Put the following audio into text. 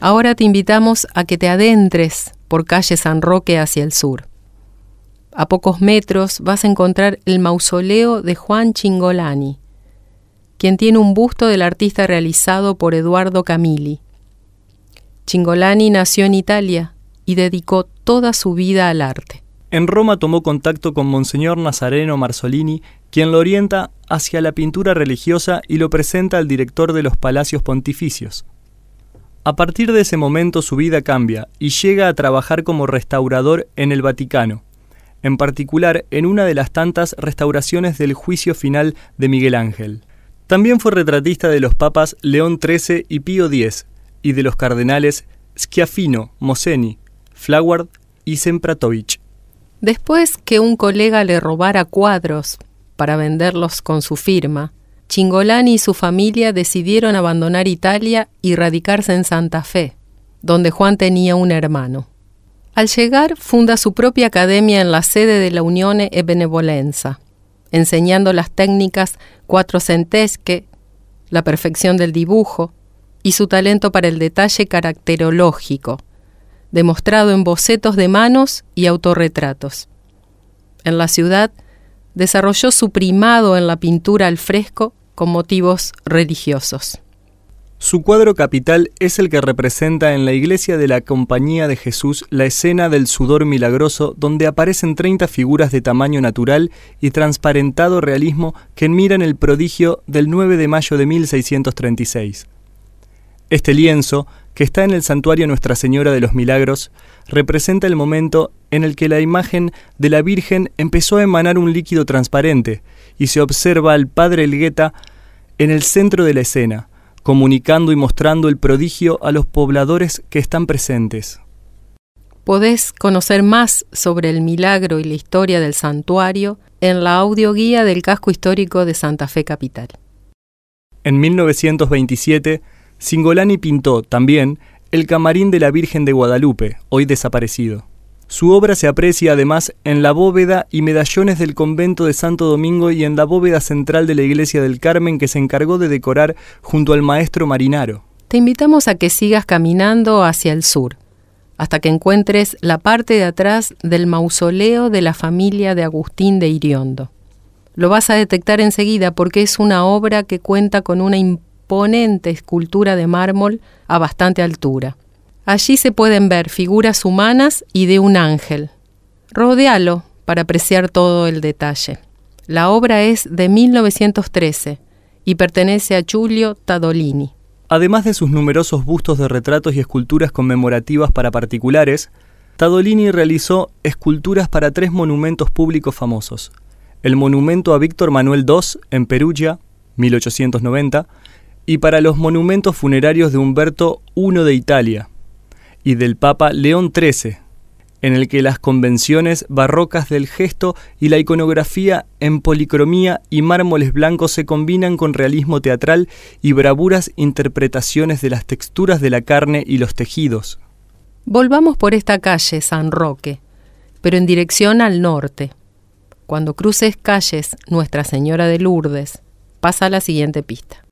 Ahora te invitamos a que te adentres por calle San Roque hacia el sur. A pocos metros vas a encontrar el mausoleo de Juan Chingolani, quien tiene un busto del artista realizado por Eduardo Camilli. Chingolani nació en Italia y dedicó toda su vida al arte. En Roma tomó contacto con Monseñor Nazareno Marzolini, quien lo orienta hacia la pintura religiosa y lo presenta al director de los palacios pontificios. A partir de ese momento su vida cambia y llega a trabajar como restaurador en el Vaticano, en particular en una de las tantas restauraciones del juicio final de Miguel Ángel. También fue retratista de los papas León XIII y Pío X, y de los cardenales Schiaffino, Moseni, Flaward y Sempratovich. Después que un colega le robara cuadros para venderlos con su firma, Chingolani y su familia decidieron abandonar Italia y radicarse en Santa Fe, donde Juan tenía un hermano. Al llegar, funda su propia academia en la sede de la Unione e Benevolenza, enseñando las técnicas cuatrocentesque, la perfección del dibujo y su talento para el detalle caracterológico, demostrado en bocetos de manos y autorretratos. En la ciudad, desarrolló su primado en la pintura al fresco con motivos religiosos. Su cuadro capital es el que representa en la iglesia de la Compañía de Jesús la escena del sudor milagroso donde aparecen 30 figuras de tamaño natural y transparentado realismo que miran el prodigio del 9 de mayo de 1636. Este lienzo, que está en el santuario Nuestra Señora de los Milagros, representa el momento en el que la imagen de la Virgen empezó a emanar un líquido transparente y se observa al Padre Elgueta en el centro de la escena, comunicando y mostrando el prodigio a los pobladores que están presentes. Podés conocer más sobre el milagro y la historia del santuario en la audioguía del casco histórico de Santa Fe Capital. En 1927, Singolani pintó también el camarín de la Virgen de Guadalupe, hoy desaparecido. Su obra se aprecia además en la bóveda y medallones del convento de Santo Domingo y en la bóveda central de la iglesia del Carmen que se encargó de decorar junto al maestro Marinaro. Te invitamos a que sigas caminando hacia el sur, hasta que encuentres la parte de atrás del mausoleo de la familia de Agustín de Iriondo. Lo vas a detectar enseguida porque es una obra que cuenta con una imponente escultura de mármol a bastante altura. Allí se pueden ver figuras humanas y de un ángel. Rodealo para apreciar todo el detalle. La obra es de 1913 y pertenece a Giulio Tadolini. Además de sus numerosos bustos de retratos y esculturas conmemorativas para particulares, Tadolini realizó esculturas para tres monumentos públicos famosos. El monumento a Víctor Manuel II en Perugia, 1890, y para los monumentos funerarios de Humberto I de Italia, y del Papa León XIII, en el que las convenciones barrocas del gesto y la iconografía en policromía y mármoles blancos se combinan con realismo teatral y bravuras interpretaciones de las texturas de la carne y los tejidos. Volvamos por esta calle San Roque, pero en dirección al norte. Cuando cruces calles Nuestra Señora de Lourdes, pasa la siguiente pista.